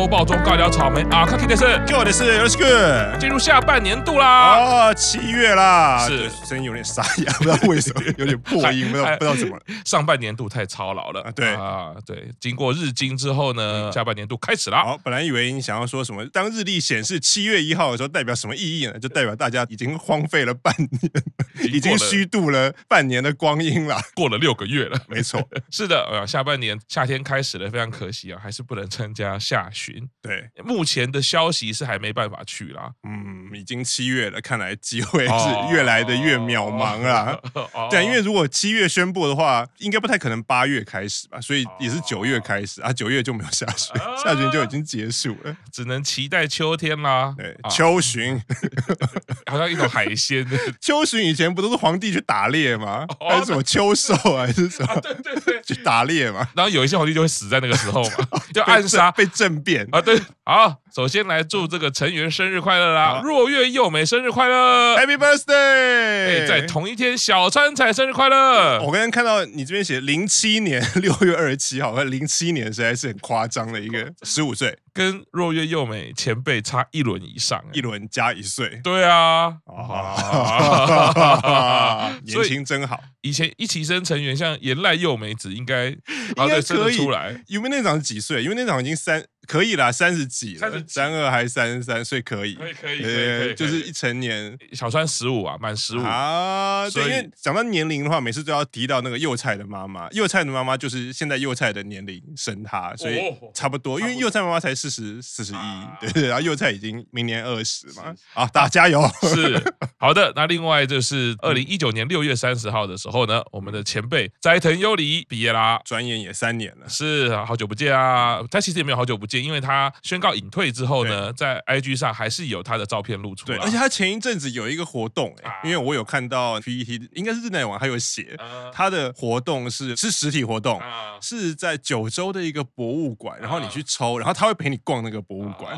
周报中尬聊草莓啊，卡基的是，给我的是 Let's go，进入下半年度啦，哦，七月啦，是。声音有点沙哑，不知道为什么，有点破音，不知道不知道怎么了。上半年度太操劳了，对。啊，对，经过日经之后呢，下半年度开始了。好，本来以为你想要说什么，当日历显示七月一号的时候，代表什么意义呢？就代表大家已经荒废了半年，已经虚度了半年的光阴了，过了六个月了，没错，是的，呃，下半年夏天开始了，非常可惜啊，还是不能。参加夏巡，对，目前的消息是还没办法去啦。嗯，已经七月了，看来机会是越来的越渺茫了。哦、对，因为如果七月宣布的话，应该不太可能八月开始吧，所以也是九月开始啊。九月就没有夏巡，夏巡就已经结束了，只能期待秋天啦。对，秋巡 好像一种海鲜。秋旬以前不都是皇帝去打猎吗？还是什么秋狩还是什么？对对对，去打猎嘛。然后有一些皇帝就会死在那个时候嘛，就。暗杀被政变啊！对，好，首先来祝这个成员生日快乐啦！若月佑美生日快乐，Happy Birthday！在同一天，小川彩生日快乐。我刚刚看到你这边写零七年 六月二十七号，和零七年实在是很夸张的一个十五岁，跟若月佑美前辈差一轮以上，一轮加一岁。对啊，年轻真好。以前一起生成员像岩濑佑美子，应该应该可以出来。因为那长是几岁？因为那长已经三。可以啦，三十几了，三二还是三十三岁可以，可以可以，对，就是一成年。小川十五啊，满十五啊。对，因为讲到年龄的话，每次都要提到那个幼菜的妈妈，幼菜的妈妈就是现在幼菜的年龄生她，所以差不多。因为幼菜妈妈才四十四十一，对对，然后幼菜已经明年二十嘛。啊，大家加油。是 好的。那另外就是二零一九年六月三十号的时候呢，我们的前辈斋藤优里毕业啦，转眼也三年了，是好久不见啊。他其实也没有好久不见。因为他宣告隐退之后呢，在 IG 上还是有他的照片露出来。对，而且他前一阵子有一个活动，哎，因为我有看到 PPT，应该是日内网，还有写他的活动是是实体活动，是在九州的一个博物馆，然后你去抽，然后他会陪你逛那个博物馆。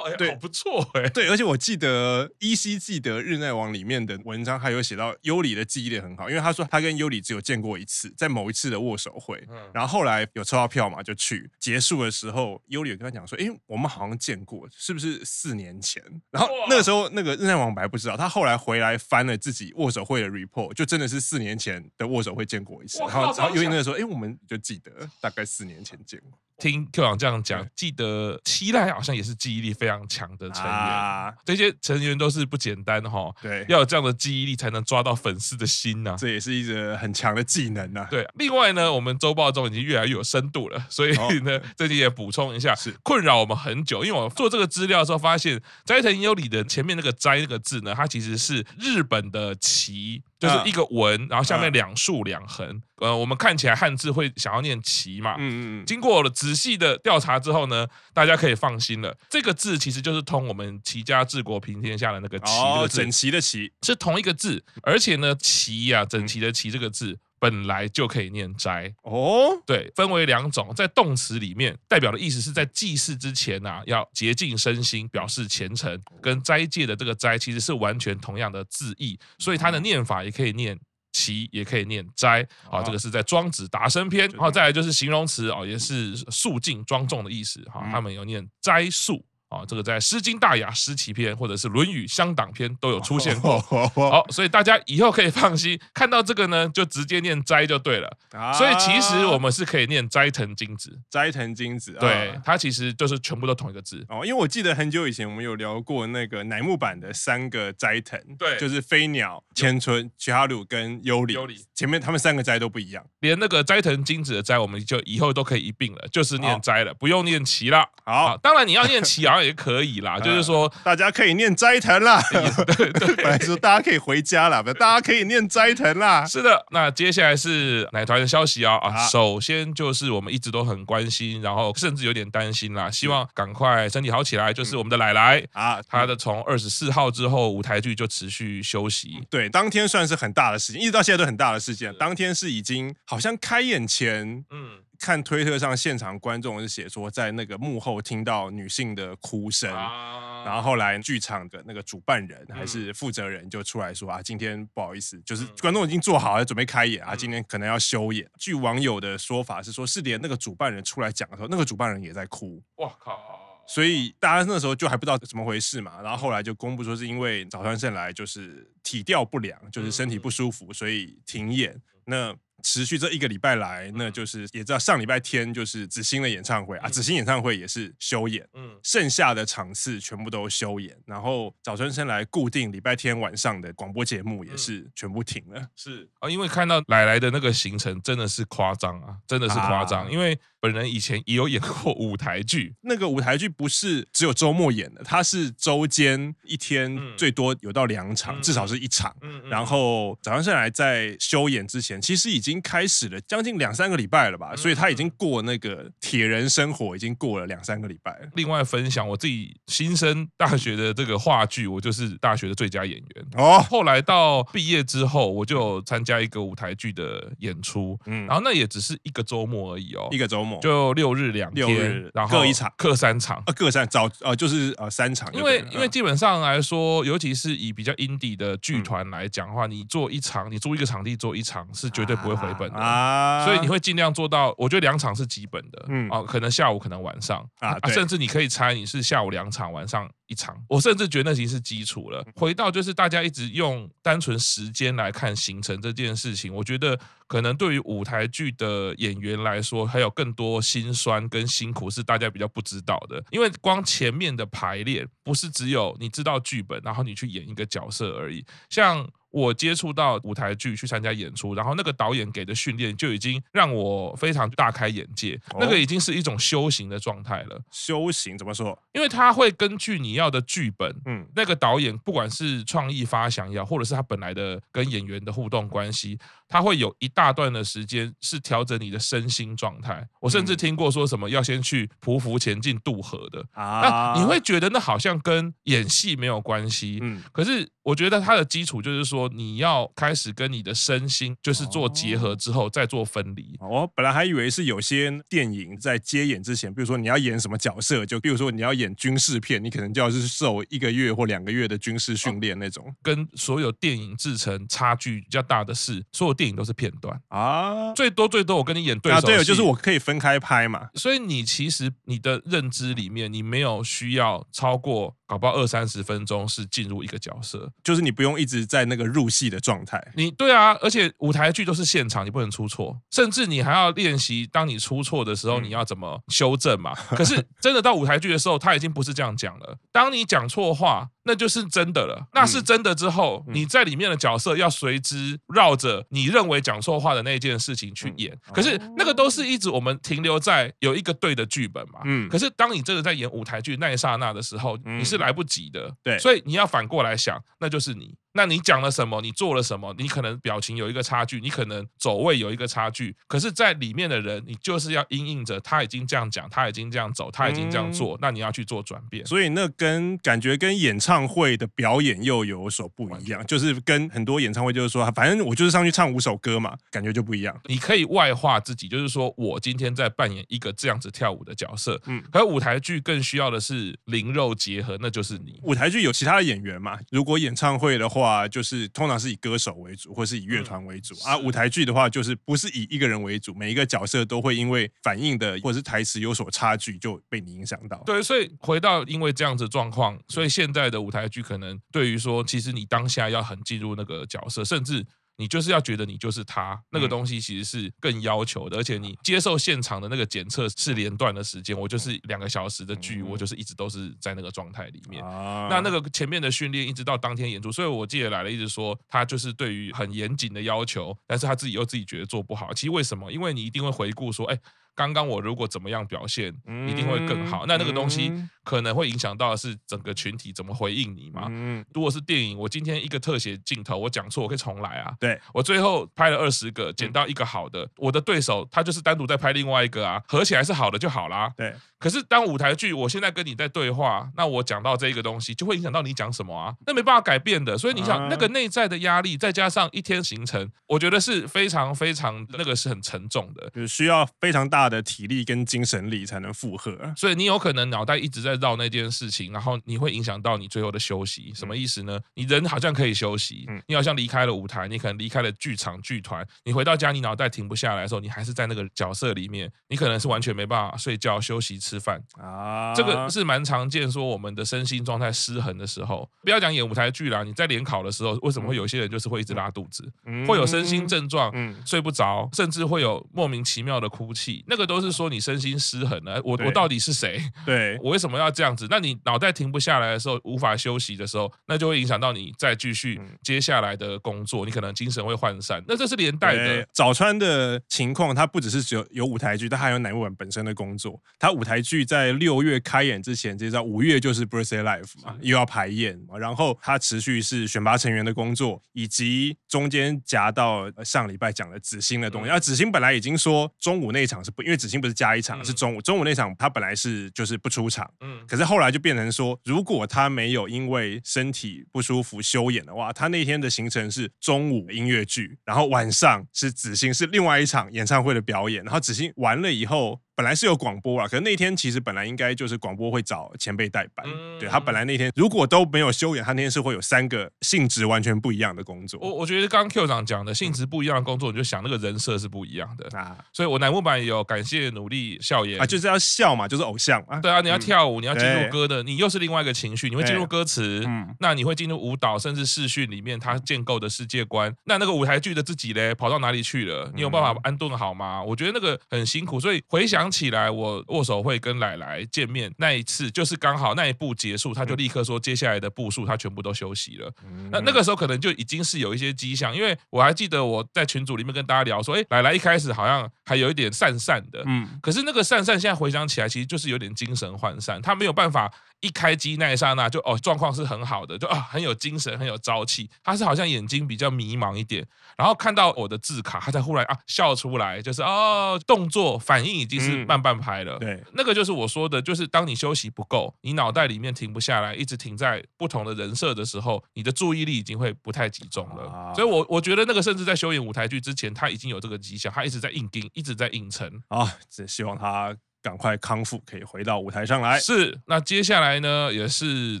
哎，对，好不错哎，对，而且我记得依稀记得日内网里面的文章，还有写到优里的记忆力很好，因为他说他跟优里只有见过一次，在某一次的握手会，嗯然后后来有抽到票嘛，就去结束的时候，优里有跟他讲说，哎，我们好像见过，是不是四年前？然后那个时候那个日内网还不知道，他后来回来翻了自己握手会的 report，就真的是四年前的握手会见过一次，然后然后优里那个时候，哎，我们就记得大概四年前见过。听 Q 长这样讲，记得七濑好像也是记忆力非常强的成员，啊、这些成员都是不简单哈。对，要有这样的记忆力才能抓到粉丝的心呐、啊，这也是一个很强的技能呐、啊。对，另外呢，我们周报中已经越来越有深度了，所以呢，这里也补充一下，是困扰我们很久，因为我做这个资料的时候发现，斋藤优里的前面那个斋那个字呢，它其实是日本的旗。就是一个文，然后下面两竖两横，呃，我们看起来汉字会想要念齐嘛，嗯嗯，经过了仔细的调查之后呢，大家可以放心了，这个字其实就是通我们齐家治国平天下的那个齐的字，整齐的齐。是同一个字，而且呢，齐呀，整齐的齐这个字。本来就可以念斋哦，对，分为两种，在动词里面代表的意思是在祭祀之前呐、啊，要洁净身心，表示虔诚，跟斋戒的这个斋其实是完全同样的字义，所以它的念法也可以念齐，也可以念斋啊。这个是在庄子达生篇，然后再来就是形容词哦，也是肃静庄重的意思哈，他们有念斋肃。啊，这个在《诗经·大雅·诗齐篇》或者是《论语·乡党篇》都有出现过。好，所以大家以后可以放心，看到这个呢，就直接念斋就对了。所以其实我们是可以念斋藤金子，斋藤金子。对，它其实就是全部都同一个字。哦，因为我记得很久以前我们有聊过那个乃木坂的三个斋藤，对，就是飞鸟、千春、梛哈鲁跟优里。优里前面他们三个斋都不一样，连那个斋藤金子的斋，我们就以后都可以一并了，就是念斋了，不用念齐了。好，当然你要念齐啊。也可以啦，就是说大家可以念斋藤啦。对对，本来说大家可以回家了，大家可以念斋藤啦。是的，那接下来是奶团的消息啊啊！首先就是我们一直都很关心，然后甚至有点担心啦，希望赶快身体好起来。就是我们的奶奶啊，她的从二十四号之后舞台剧就持续休息。对，当天算是很大的事情，一直到现在都很大的事件。当天是已经好像开演前，嗯。看推特上现场观众是写说，在那个幕后听到女性的哭声，啊、然后后来剧场的那个主办人还是负责人就出来说啊，今天不好意思，就是观众已经做好了准备开演啊，今天可能要休演。据网友的说法是说，是连那个主办人出来讲的时候，那个主办人也在哭。哇靠！所以大家那时候就还不知道怎么回事嘛，然后后来就公布说是因为早川圣来就是体调不良，就是身体不舒服，所以停演。那持续这一个礼拜来，那就是也知道上礼拜天就是子欣的演唱会啊，子欣演唱会也是休演，嗯，剩下的场次全部都休演，然后早春生来固定礼拜天晚上的广播节目也是全部停了。是啊，因为看到奶奶的那个行程真的是夸张啊，真的是夸张，因为。本人以前也有演过舞台剧，那个舞台剧不是只有周末演的，它是周间一天最多有到两场，嗯、至少是一场。嗯嗯、然后早上上来在休演之前，其实已经开始了将近两三个礼拜了吧，嗯、所以他已经过那个铁人生活，已经过了两三个礼拜了。另外分享我自己新生大学的这个话剧，我就是大学的最佳演员哦。后来到毕业之后，我就参加一个舞台剧的演出，嗯，然后那也只是一个周末而已哦，一个周末。就六日两天，然后各一场，各三场，呃，各三早呃就是呃三场。因为因为基本上来说，尤其是以比较 indie 的剧团来讲的话，你做一场，你租一个场地做一场是绝对不会回本的。啊，所以你会尽量做到。我觉得两场是基本的，嗯。啊，可能下午可能晚上。啊，甚至你可以猜你是下午两场，晚上一场。我甚至觉得那已经是基础了。回到就是大家一直用单纯时间来看行程这件事情，我觉得。可能对于舞台剧的演员来说，还有更多辛酸跟辛苦是大家比较不知道的。因为光前面的排练，不是只有你知道剧本，然后你去演一个角色而已。像我接触到舞台剧去参加演出，然后那个导演给的训练就已经让我非常大开眼界。那个已经是一种修行的状态了。修行怎么说？因为他会根据你要的剧本，嗯，那个导演不管是创意发想也好，或者是他本来的跟演员的互动关系。他会有一大段的时间是调整你的身心状态。我甚至听过说什么要先去匍匐前进渡河的啊，那你会觉得那好像跟演戏没有关系。嗯，可是我觉得它的基础就是说你要开始跟你的身心就是做结合之后再做分离。哦本来还以为是有些电影在接演之前，比如说你要演什么角色，就比如说你要演军事片，你可能就要是受一个月或两个月的军事训练那种。跟所有电影制成差距比较大的是所有。电影都是片段啊，最多最多我跟你演对对，就是我可以分开拍嘛。所以你其实你的认知里面，你没有需要超过搞不好二三十分钟是进入一个角色，就是你不用一直在那个入戏的状态。你对啊，而且舞台剧都是现场，你不能出错，甚至你还要练习，当你出错的时候，你要怎么修正嘛。可是真的到舞台剧的时候，他已经不是这样讲了。当你讲错话，那就是真的了，那是真的之后，你在里面的角色要随之绕着你认为讲错话的那件事情去演。可是那个都是一直我们停留在有一个对的剧本嘛。嗯。可是当你真的在演舞台剧那一刹那的时候，你是来不及的。对。所以你要反过来想，那就是你。那你讲了什么？你做了什么？你可能表情有一个差距，你可能走位有一个差距。可是，在里面的人，你就是要因应着他已经这样讲，他已经这样走，他已经这样做，嗯、那你要去做转变。所以，那跟感觉跟演唱会的表演又有所不一样，就是跟很多演唱会就是说，反正我就是上去唱五首歌嘛，感觉就不一样。你可以外化自己，就是说我今天在扮演一个这样子跳舞的角色。嗯。可舞台剧更需要的是灵肉结合，那就是你。舞台剧有其他的演员嘛？如果演唱会的话。就是通常是以歌手为主，或是以乐团为主，啊、舞台剧的话就是不是以一个人为主，每一个角色都会因为反应的或者是台词有所差距，就被你影响到。对，所以回到因为这样子状况，所以现在的舞台剧可能对于说，其实你当下要很进入那个角色，甚至。你就是要觉得你就是他，那个东西其实是更要求的，而且你接受现场的那个检测是连段的时间，我就是两个小时的剧，我就是一直都是在那个状态里面。那那个前面的训练一直到当天演出，所以我记得来了一直说他就是对于很严谨的要求，但是他自己又自己觉得做不好。其实为什么？因为你一定会回顾说，哎。刚刚我如果怎么样表现，一定会更好。那那个东西可能会影响到的是整个群体怎么回应你嘛。嗯如果是电影，我今天一个特写镜头，我讲错，我可以重来啊。对，我最后拍了二十个，捡到一个好的，我的对手他就是单独在拍另外一个啊，合起来是好的就好啦。对。可是当舞台剧，我现在跟你在对话，那我讲到这个东西，就会影响到你讲什么啊？那没办法改变的。所以你想，那个内在的压力，再加上一天行程，我觉得是非常非常那个是很沉重的，就是需要非常大。大的体力跟精神力才能负荷。所以你有可能脑袋一直在绕那件事情，然后你会影响到你最后的休息。什么意思呢？你人好像可以休息，你好像离开了舞台，你可能离开了剧场剧团，你回到家，你脑袋停不下来的时候，你还是在那个角色里面，你可能是完全没办法睡觉、休息、吃饭啊。这个是蛮常见，说我们的身心状态失衡的时候，不要讲演舞台剧啦，你在联考的时候，为什么会有些人就是会一直拉肚子，会有身心症状，睡不着，甚至会有莫名其妙的哭泣，那个都是说你身心失衡了。我我到底是谁？对，我为什么要这样子？那你脑袋停不下来的时候，无法休息的时候，那就会影响到你再继续接下来的工作，你可能精神会涣散。那这是连带的。早川的情况，他不只是只有有舞台剧，他还有乃木坂本身的工作。他舞台剧在六月开演之前，接着五月就是 Birthday Life 嘛，又要排演嘛，然后他持续是选拔成员的工作，以及中间夹到上礼拜讲的紫星的东西。那紫星本来已经说中午那一场是不，因为紫星不是加一场，是中午中午那场他本来是就是不出场，嗯，可是后来就变成说，如果他没有因为身体不舒服休演的话，他那天的行程是中午音乐剧，然后晚上是紫星是另外一场演唱会的表演，然后紫星完了以后。本来是有广播啊，可是那天其实本来应该就是广播会找前辈代班。嗯、对他本来那天如果都没有休演，他那天是会有三个性质完全不一样的工作。我我觉得刚刚 Q 长讲的性质不一样的工作，嗯、你就想那个人设是不一样的啊。所以我乃木坂也有感谢努力笑颜啊，就是要笑嘛，就是偶像啊。对啊，你要跳舞，嗯、你要进入歌的，你又是另外一个情绪，你会进入歌词，嗯，那你会进入舞蹈，甚至视讯里面他建构的世界观。那那个舞台剧的自己嘞，跑到哪里去了？你有办法安顿好吗？我觉得那个很辛苦，所以回想起来我。握手会跟奶奶见面那一次，就是刚好那一步结束，他就立刻说接下来的步数他全部都休息了。那那个时候可能就已经是有一些迹象，因为我还记得我在群组里面跟大家聊说，哎，奶奶一开始好像还有一点散散的，嗯，可是那个散散现在回想起来，其实就是有点精神涣散，他没有办法。一开机那一刹那就哦，状况是很好的，就啊很有精神，很有朝气。他是好像眼睛比较迷茫一点，然后看到我的字卡，他才忽然啊笑出来，就是哦动作反应已经是慢半拍了。嗯、对，那个就是我说的，就是当你休息不够，你脑袋里面停不下来，一直停在不同的人设的时候，你的注意力已经会不太集中了。啊、所以我我觉得那个甚至在修演舞台剧之前，他已经有这个迹象，他一直在硬盯，一直在硬撑。啊，只希望他。赶快康复，可以回到舞台上来。是，那接下来呢，也是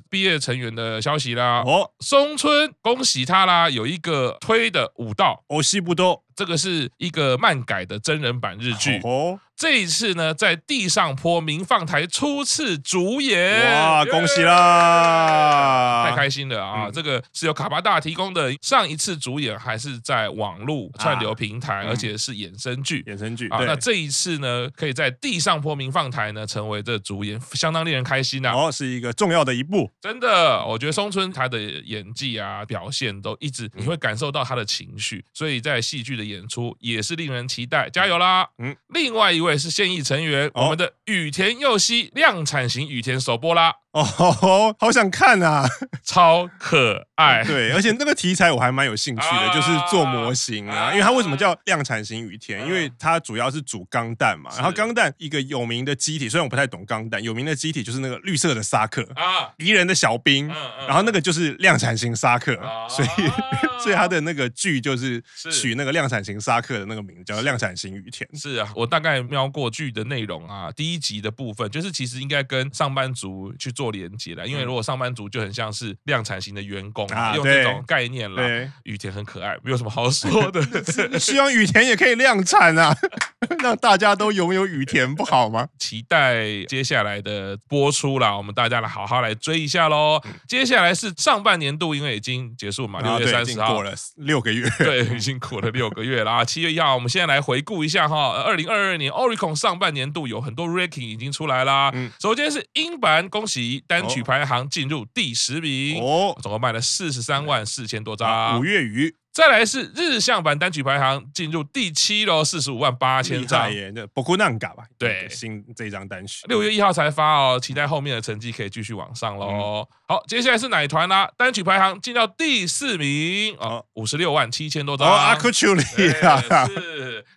毕业成员的消息啦。哦，松村，恭喜他啦，有一个推的舞蹈，哦，西不多。这个是一个漫改的真人版日剧。哦，这一次呢，在地上坡民放台初次主演，哇，恭喜啦！太开心了啊！嗯、这个是由卡巴大提供的。上一次主演还是在网络串流平台，啊、而且是衍生剧。衍生剧啊，那这一次呢，可以在地上坡民放台呢成为这主演，相当令人开心呐、啊。哦，是一个重要的一步。真的，我觉得松村他的演技啊表现都一直，你会感受到他的情绪，所以在戏剧的。演出也是令人期待，加油啦！嗯，另外一位是现役成员，哦、我们的羽田佑希量产型羽田首播啦。哦，好想看啊，超可爱。对，而且那个题材我还蛮有兴趣的，啊、就是做模型啊。因为它为什么叫量产型雨田？因为它主要是主钢弹嘛。然后钢弹一个有名的机体，虽然我不太懂钢弹，有名的机体就是那个绿色的沙克啊，敌人的小兵。然后那个就是量产型沙克，所以所以它的那个剧就是取那个量产型沙克的那个名字，叫量产型雨田。是啊，我大概瞄过剧的内容啊，第一集的部分就是其实应该跟上班族去做。做连接了，因为如果上班族就很像是量产型的员工，啊、用这种概念了。雨田很可爱，没有什么好说的。希望雨田也可以量产啊，让大家都拥有雨田不好吗？期待接下来的播出啦，我们大家来好好来追一下喽。嗯、接下来是上半年度，因为已经结束嘛，六月三十号过了六个月，对，已经过了六个月了啊。七月一号，我们现在来回顾一下哈，二零二二年 Oricon 上半年度有很多 Ranking 已经出来啦。嗯，首先是英版，恭喜。单曲排行进入第十名哦，总共卖了四十三万四千多张。五月雨。再来是日向版单曲排行进入第七喽，四十五万八千张。耶，那不哭难嘎吧？对，新这一张单曲，六月一号才发哦，期待后面的成绩可以继续往上喽。嗯、好，接下来是奶团啦，单曲排行进到第四名哦，五十六万七千多张。哦，阿库丘里啊，是。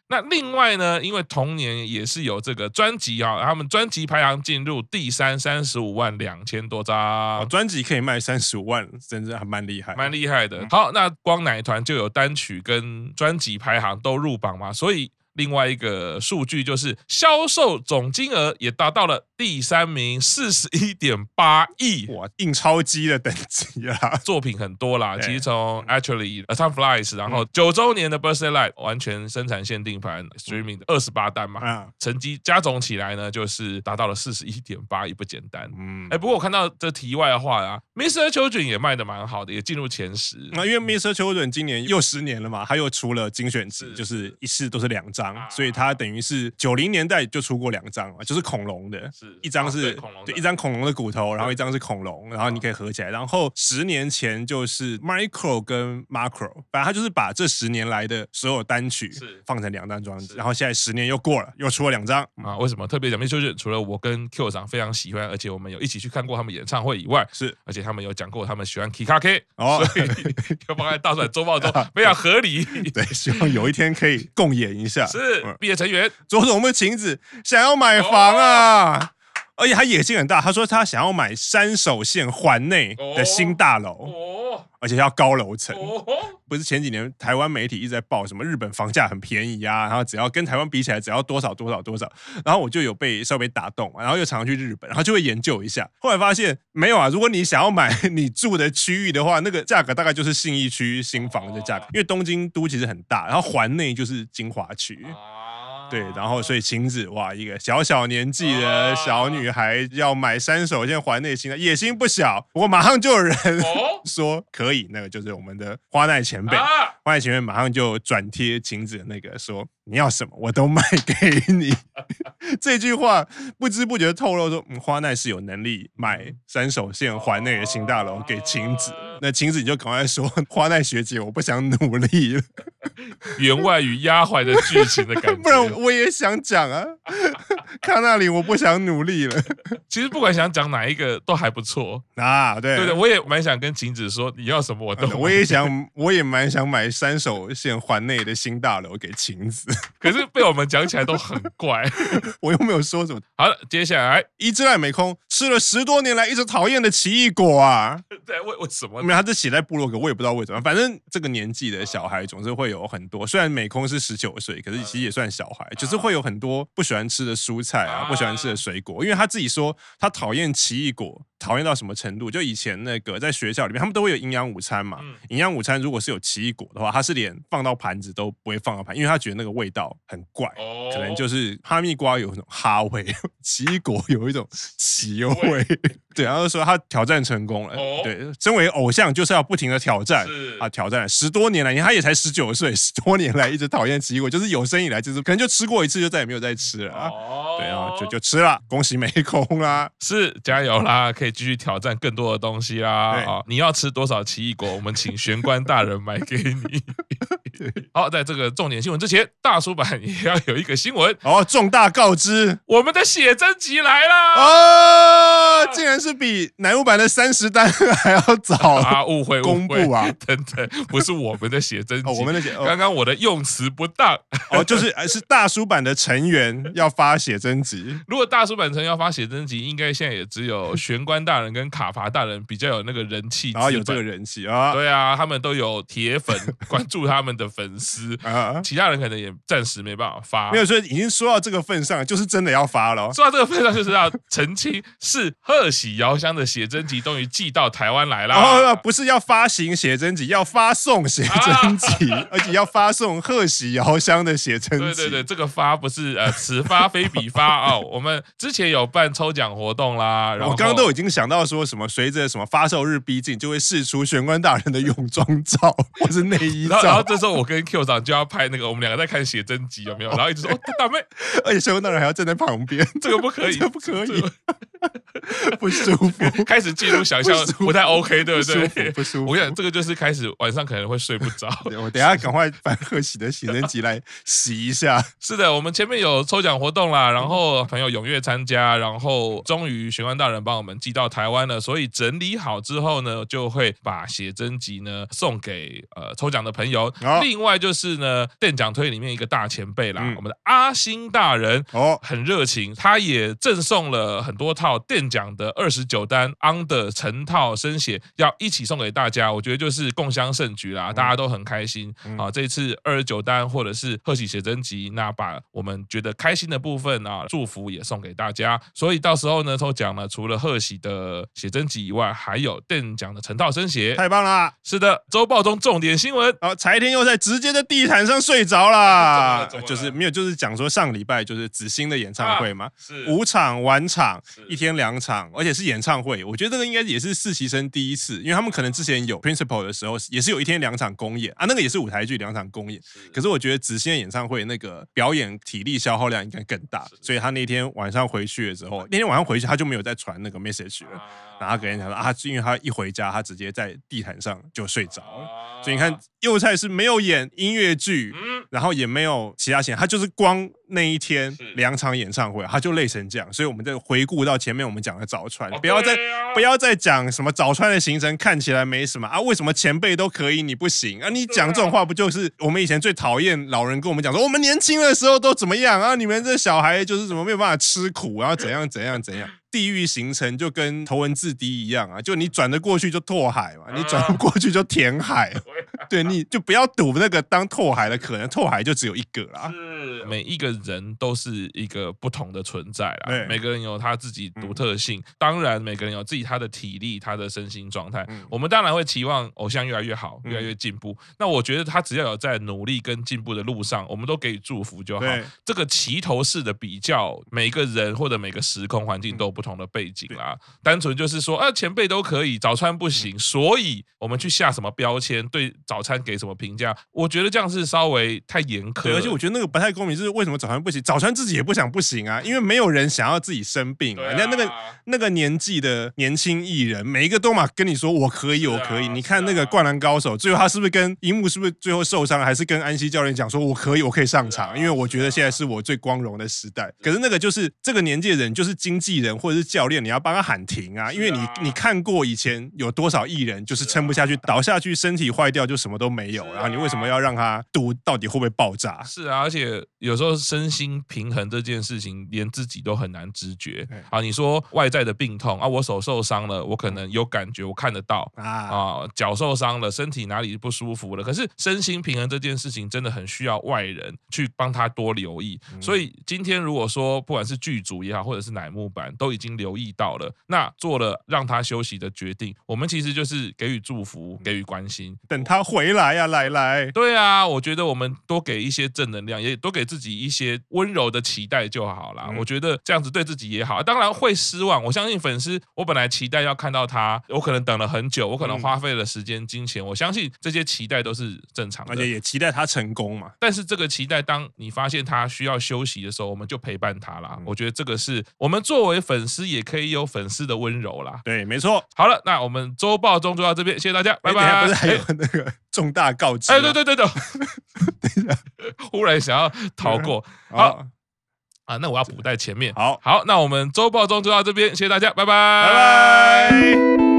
那另外呢，因为同年也是有这个专辑啊，他们专辑排行进入第三，三十五万两千多张。哦，专辑可以卖三十五万，真的还蛮厉害，蛮厉害的。嗯、好，那光奶团。就有单曲跟专辑排行都入榜嘛，所以另外一个数据就是销售总金额也达到了第三名，四十一点八亿，哇，印钞机的等级啊！作品很多啦，其实从 Actually A Time Flies，然后九周年的 Birthday Light 完全生产限定盘 Streaming 的二十八单嘛，成绩加总起来呢，就是达到了四十一点八亿，不简单。嗯，哎，不过我看到这题外的话啊，Mr. Children 也卖的蛮好的，也进入前十。那因为 Mr. Children 今年又十年了嘛，他又出了精选集，就是一次都是两张，所以他等于是九零年代就出过两张嘛，就是恐龙的，是一张是恐龙对一张恐龙的骨头，然后一张是恐龙，然后你可以合起来。然后十年前就是 Micro 跟 Macro，反正他就是把这十年来的所有单曲是放成两张专辑，然后现在十年又过了，又出了两张啊。为什么特别讲 Mr. Children？除了我跟 Q 长非常喜欢，而且我们有一起去看过他们演唱会以外，是而且他们有讲过他们喜欢 Kikake 哦，所以 要放在大帅周报中 非常合理。对，希望有一天可以共演一下。是毕业成员，佐佐木晴子？想要买房啊。而且他野心很大，他说他想要买山手线环内的新大楼，而且要高楼层。不是前几年台湾媒体一直在报什么日本房价很便宜啊，然后只要跟台湾比起来只要多少多少多少，然后我就有被稍微打动，然后又常常去日本，然后就会研究一下。后来发现没有啊，如果你想要买你住的区域的话，那个价格大概就是信义区新房的价格，因为东京都其实很大，然后环内就是精华区。对，然后所以晴子哇，一个小小年纪的小女孩要买三手线环内心的野心不小。不过马上就有人 说可以，那个就是我们的花奈前辈，花奈前辈马上就转贴晴子的那个说，你要什么我都卖 给你。这句话不知不觉透露说，嗯，花奈是有能力买三手线环内的新大楼给晴子。那晴子你就赶快说，花奈学姐，我不想努力了。员外与丫鬟的剧情的感觉，不然我也想讲啊。看那里，我不想努力了。其实不管想讲哪一个都还不错啊。对对对，我也蛮想跟晴子说，你要什么我都。我也想，我也蛮想买三手线环内的新大楼给晴子。可是被我们讲起来都很怪，我又没有说什么。好了，接下来伊之濑美空吃了十多年来一直讨厌的奇异果啊。对，为为什么？没有他这写在部落格，我也不知道为什么。反正这个年纪的小孩总是会有很多，虽然美空是十九岁，可是其实也算小孩，就是会有很多不喜欢吃的蔬菜啊，不喜欢吃的水果。因为他自己说他讨厌奇异果，讨厌到什么程度？就以前那个在学校里面，他们都会有营养午餐嘛。营养午餐如果是有奇异果的话，他是连放到盘子都不会放到盘，因为他觉得那个味道很怪，哦可能就是哈密瓜有一种哈味，奇异果有一种奇味。对，然后说他挑战成功了。对，身为偶像就是要不停的挑战。啊，挑战了十多年来，他也才十九岁，十多年来一直讨厌奇异果，就是有生以来就是可能就吃过一次，就再也没有再吃了啊。对啊，就就吃了，恭喜美空啦，是加油啦，可以继续挑战更多的东西啦。啊，你要吃多少奇异果，我们请玄关大人买给你。好，在这个重点新闻之前，大叔版也要有一个新闻。哦，重大告知，我们的写真集来了。哦，竟然是比南木版的三十单还要早啊！误会公布啊，等等，不是我们的写真集，我们的写，刚刚我的用词不当。哦，就是是大叔版的成员要发写真集。如果大叔版成员要发写真集，应该现在也只有玄关大人跟卡伐大人比较有那个人气，然后有这个人气啊，对啊，他们都有铁粉关注他们的。粉丝。啊，其他人可能也暂时没办法发，没有所以已经说到这个份上，就是真的要发了。说到这个份上，就是要澄清，是贺喜遥香的写真集终于寄到台湾来了。哦，不是要发行写真集，要发送写真集，啊、而且要发送贺喜遥香的写真集。对对对，这个发不是呃此发非彼发啊、哦。我们之前有办抽奖活动啦，然后我刚刚都已经想到说什么，随着什么发售日逼近，就会试出玄关大人的泳装照或是内衣照。然后这时候。我跟 Q 长就要拍那个，我们两个在看写真集有没有？然后一直说哦，大妹，而且玄关大人还要站在旁边，这个不可以，这个不可以，不舒服。开始进入想象不太 OK，对不对？不舒服。我跟你讲，这个就是开始晚上可能会睡不着。我等下赶快把贺喜的写真集来洗一下。是的，我们前面有抽奖活动啦，然后朋友踊跃参加，然后终于玄关大人帮我们寄到台湾了。所以整理好之后呢，就会把写真集呢送给呃抽奖的朋友。另外就是呢，电奖推里面一个大前辈啦，嗯、我们的阿星大人哦，很热情，他也赠送了很多套到店奖的二十九单 On 的成套生写要一起送给大家，我觉得就是共襄盛举啦，大家都很开心。啊。这次二十九单或者是贺喜写真集，那把我们觉得开心的部分啊，祝福也送给大家。所以到时候呢，抽奖呢，除了贺喜的写真集以外，还有店奖的成套生写，太棒了！是的，周报中重点新闻。啊，柴田又在直接在地毯上睡着啦，就是没有，就是讲说上礼拜就是子欣的演唱会嘛，是。五场晚场，一天两场，而且是演唱会，我觉得这个应该也是实习生第一次，因为他们可能之前有 Principal 的时候，也是有一天两场公演。啊，那个也是舞台剧两场公演，可是我觉得子欣的演唱会那个表演体力消耗量应该更大，所以他那天晚上回去的时候，那天晚上回去他就没有再传那个 message 了。然后跟人讲说啊，是因为他一回家，他直接在地毯上就睡着了。所以你看，幼菜是没有演音乐剧，然后也没有其他钱，他就是光那一天两场演唱会，他就累成这样。所以我们再回顾到前面我们讲的早川，不要再不要再讲什么早川的行程看起来没什么啊，为什么前辈都可以你不行啊？你讲这种话不就是我们以前最讨厌老人跟我们讲说，我们年轻的时候都怎么样啊？你们这小孩就是怎么没有办法吃苦，然后怎样怎样怎样。地域形成就跟头文字 D 一样啊，就你转得过去就拓海嘛，你转不过去就填海。对，你就不要赌那个当拓海的可能，拓海就只有一个啦。是，每一个人都是一个不同的存在啦，每个人有他自己独特性。当然，每个人有自己他的体力、他的身心状态。我们当然会期望偶像越来越好，越来越进步。那我觉得他只要有在努力跟进步的路上，我们都给予祝福就好。这个齐头式的比较，每个人或者每个时空环境都不。不同的背景啦，单纯就是说，啊，前辈都可以，早餐不行，所以我们去下什么标签，对早餐给什么评价？我觉得这样是稍微太严苛，而且我觉得那个不太公平。就是为什么早餐不行？早餐自己也不想不行啊，因为没有人想要自己生病啊。人家那个那个年纪的年轻艺人，每一个都嘛跟你说我可以，我可以。你看那个灌篮高手，最后他是不是跟樱木是不是最后受伤，还是跟安西教练讲说我可以，我可以上场，因为我觉得现在是我最光荣的时代。可是那个就是这个年纪的人，就是经纪人或者。是教练，你要帮他喊停啊！因为你你看过以前有多少艺人就是撑不下去，倒下去，身体坏掉就什么都没有。然后你为什么要让他赌到底会不会爆炸？是啊，而且有时候身心平衡这件事情，连自己都很难知觉。啊，你说外在的病痛啊，我手受伤了，我可能有感觉，我看得到啊啊，脚受伤了，身体哪里不舒服了？可是身心平衡这件事情，真的很需要外人去帮他多留意。所以今天如果说不管是剧组也好，或者是乃木坂都已经。留意到了，那做了让他休息的决定，我们其实就是给予祝福，给予关心，等他回来呀、啊，来来。对啊，我觉得我们多给一些正能量，也多给自己一些温柔的期待就好啦。嗯、我觉得这样子对自己也好。当然会失望，我相信粉丝，我本来期待要看到他，我可能等了很久，我可能花费了时间、金钱，我相信这些期待都是正常的，而且也期待他成功嘛。但是这个期待，当你发现他需要休息的时候，我们就陪伴他啦。我觉得这个是我们作为粉丝。也可以有粉丝的温柔啦，对，没错。好了，那我们周报中就到这边，谢谢大家，拜拜。不是还有那个重大告知？哎，对对对对，忽然想要逃过，好啊，那我要补在前面。好，好，那我们周报中就到这边，谢谢大家，拜拜，拜拜。